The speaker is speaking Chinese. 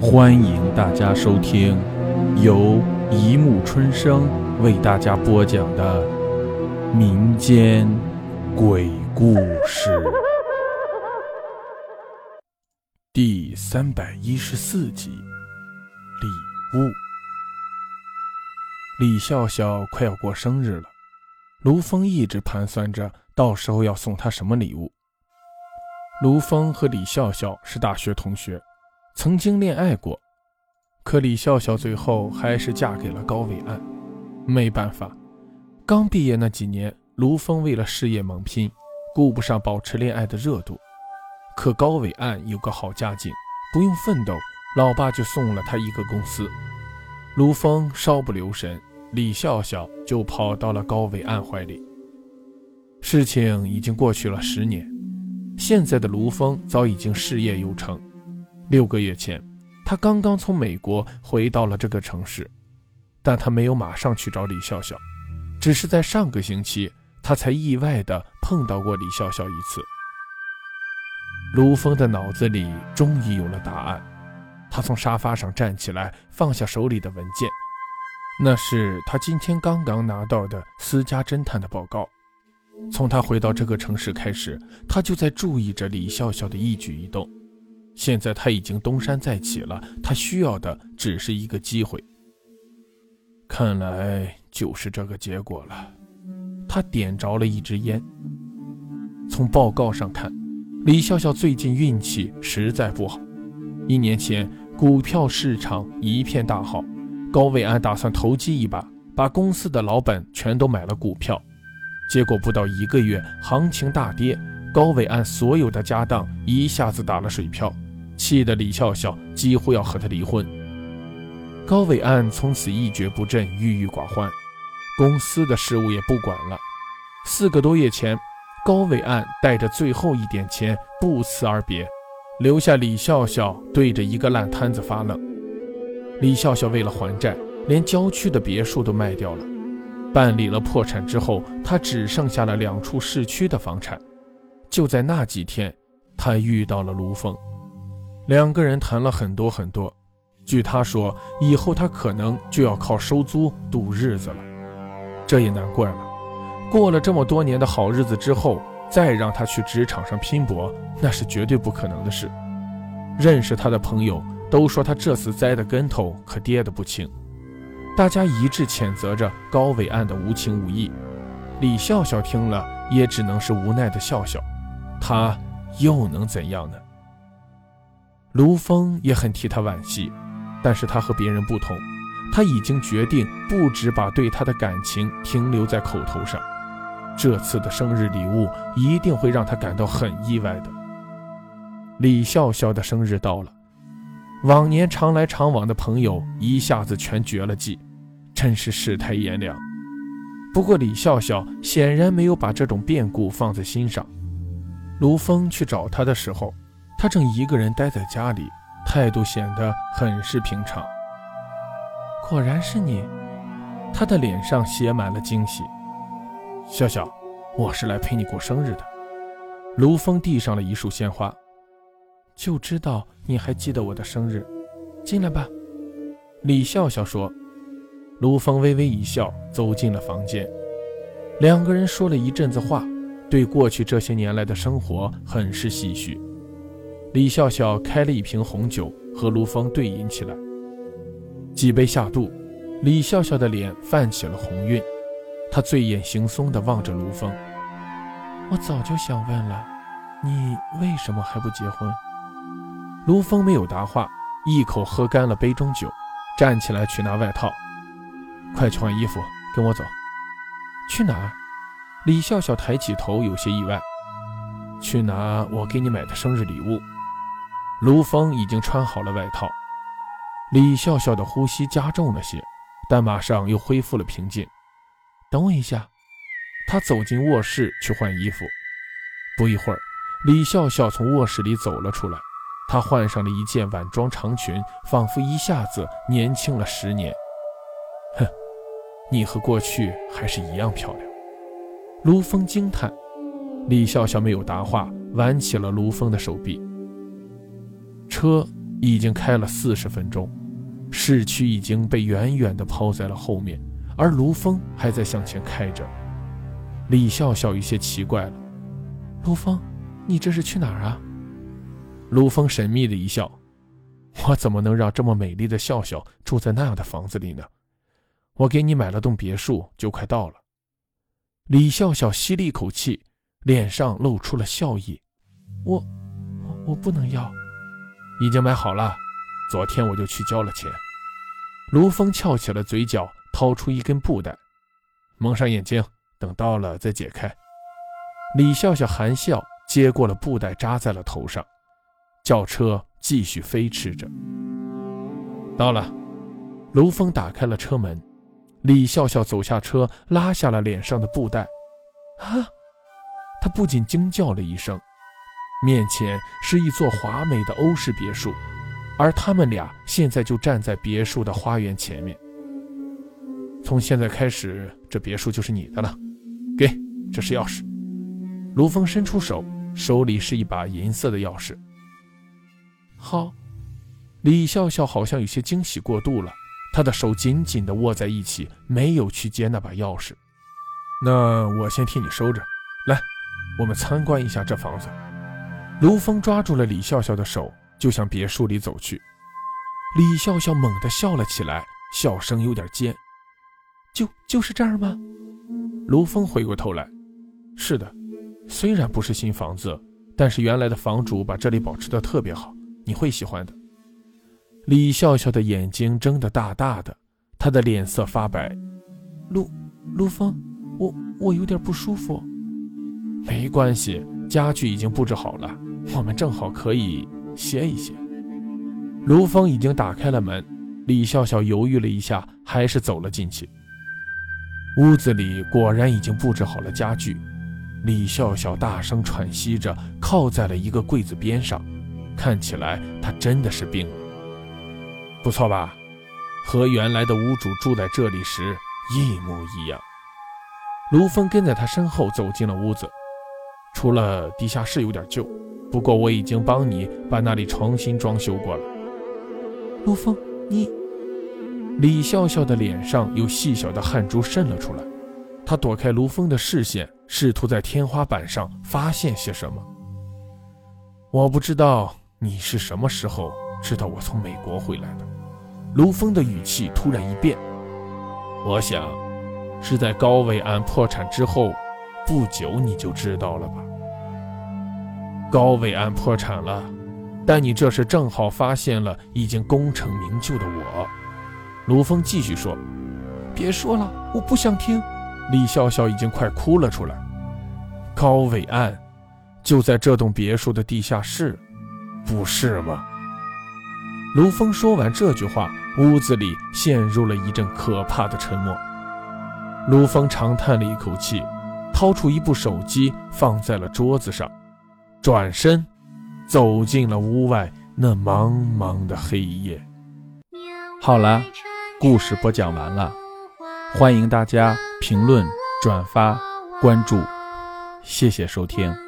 欢迎大家收听由一木春生为大家播讲的民间鬼故事第三百一十四集。礼物。李笑笑快要过生日了，卢峰一直盘算着到时候要送她什么礼物。卢峰和李笑笑是大学同学，曾经恋爱过，可李笑笑最后还是嫁给了高伟岸。没办法，刚毕业那几年，卢峰为了事业猛拼，顾不上保持恋爱的热度。可高伟岸有个好家境，不用奋斗，老爸就送了他一个公司。卢峰稍不留神，李笑笑就跑到了高伟岸怀里。事情已经过去了十年。现在的卢峰早已经事业有成。六个月前，他刚刚从美国回到了这个城市，但他没有马上去找李笑笑，只是在上个星期，他才意外地碰到过李笑笑一次。卢峰的脑子里终于有了答案，他从沙发上站起来，放下手里的文件，那是他今天刚刚拿到的私家侦探的报告。从他回到这个城市开始，他就在注意着李笑笑的一举一动。现在他已经东山再起了，他需要的只是一个机会。看来就是这个结果了。他点着了一支烟。从报告上看，李笑笑最近运气实在不好。一年前，股票市场一片大好，高伟安打算投机一把，把公司的老本全都买了股票。结果不到一个月，行情大跌，高伟安所有的家当一下子打了水漂，气得李笑笑几乎要和他离婚。高伟岸从此一蹶不振，郁郁寡欢，公司的事务也不管了。四个多月前，高伟岸带着最后一点钱不辞而别，留下李笑笑对着一个烂摊子发愣。李笑笑为了还债，连郊区的别墅都卖掉了。办理了破产之后，他只剩下了两处市区的房产。就在那几天，他遇到了卢峰，两个人谈了很多很多。据他说，以后他可能就要靠收租度日子了。这也难怪了，过了这么多年的好日子之后，再让他去职场上拼搏，那是绝对不可能的事。认识他的朋友都说，他这次栽的跟头可跌得不轻。大家一致谴责着高伟岸的无情无义，李笑笑听了也只能是无奈的笑笑，他又能怎样呢？卢峰也很替他惋惜，但是他和别人不同，他已经决定不止把对他的感情停留在口头上，这次的生日礼物一定会让他感到很意外的。李笑笑的生日到了，往年常来常往的朋友一下子全绝了迹。真是世态炎凉。不过李笑笑显然没有把这种变故放在心上。卢峰去找他的时候，他正一个人待在家里，态度显得很是平常。果然是你，他的脸上写满了惊喜。笑笑，我是来陪你过生日的。卢峰递上了一束鲜花，就知道你还记得我的生日。进来吧，李笑笑说。卢峰微微一笑，走进了房间。两个人说了一阵子话，对过去这些年来的生活很是唏嘘。李笑笑开了一瓶红酒，和卢峰对饮起来。几杯下肚，李笑笑的脸泛起了红晕，她醉眼惺忪地望着卢峰：“我早就想问了，你为什么还不结婚？”卢峰没有答话，一口喝干了杯中酒，站起来去拿外套。快去换衣服，跟我走。去哪儿？李笑笑抬起头，有些意外。去拿我给你买的生日礼物。卢峰已经穿好了外套。李笑笑的呼吸加重了些，但马上又恢复了平静。等我一下。他走进卧室去换衣服。不一会儿，李笑笑从卧室里走了出来。她换上了一件晚装长裙，仿佛一下子年轻了十年。哼，你和过去还是一样漂亮。卢峰惊叹，李笑笑没有答话，挽起了卢峰的手臂。车已经开了四十分钟，市区已经被远远地抛在了后面，而卢峰还在向前开着。李笑笑有些奇怪了：“卢峰，你这是去哪儿啊？”卢峰神秘的一笑：“我怎么能让这么美丽的笑笑住在那样的房子里呢？我给你买了栋别墅，就快到了。”李笑笑吸了一口气，脸上露出了笑意：“我，我不能要。”已经买好了，昨天我就去交了钱。卢峰翘起了嘴角，掏出一根布袋，蒙上眼睛，等到了再解开。李笑笑含笑接过了布袋，扎在了头上。轿车继续飞驰着。到了，卢峰打开了车门，李笑笑走下车，拉下了脸上的布袋。啊！他不仅惊叫了一声。面前是一座华美的欧式别墅，而他们俩现在就站在别墅的花园前面。从现在开始，这别墅就是你的了。给，这是钥匙。卢峰伸出手，手里是一把银色的钥匙。好，李笑笑好像有些惊喜过度了，她的手紧紧地握在一起，没有去接那把钥匙。那我先替你收着。来，我们参观一下这房子。卢峰抓住了李笑笑的手，就向别墅里走去。李笑笑猛地笑了起来，笑声有点尖。就就是这儿吗？卢峰回过头来，是的，虽然不是新房子，但是原来的房主把这里保持得特别好，你会喜欢的。李笑笑的眼睛睁得大大的，她的脸色发白。卢卢峰，我我有点不舒服。没关系，家具已经布置好了。我们正好可以歇一歇。卢峰已经打开了门，李笑笑犹豫了一下，还是走了进去。屋子里果然已经布置好了家具。李笑笑大声喘息着，靠在了一个柜子边上，看起来她真的是病了。不错吧？和原来的屋主住在这里时一模一样。卢峰跟在他身后走进了屋子，除了地下室有点旧。不过我已经帮你把那里重新装修过了。陆峰，你……李笑笑的脸上有细小的汗珠渗了出来，她躲开卢峰的视线，试图在天花板上发现些什么。我不知道你是什么时候知道我从美国回来的。卢峰的语气突然一变，我想是在高伟安破产之后不久你就知道了吧。高伟安破产了，但你这时正好发现了已经功成名就的我。卢峰继续说：“别说了，我不想听。”李笑笑已经快哭了出来。高伟安就在这栋别墅的地下室，不是吗？卢峰说完这句话，屋子里陷入了一阵可怕的沉默。卢峰长叹了一口气，掏出一部手机放在了桌子上。转身，走进了屋外那茫茫的黑夜。好了，故事播讲完了，欢迎大家评论、转发、关注，谢谢收听。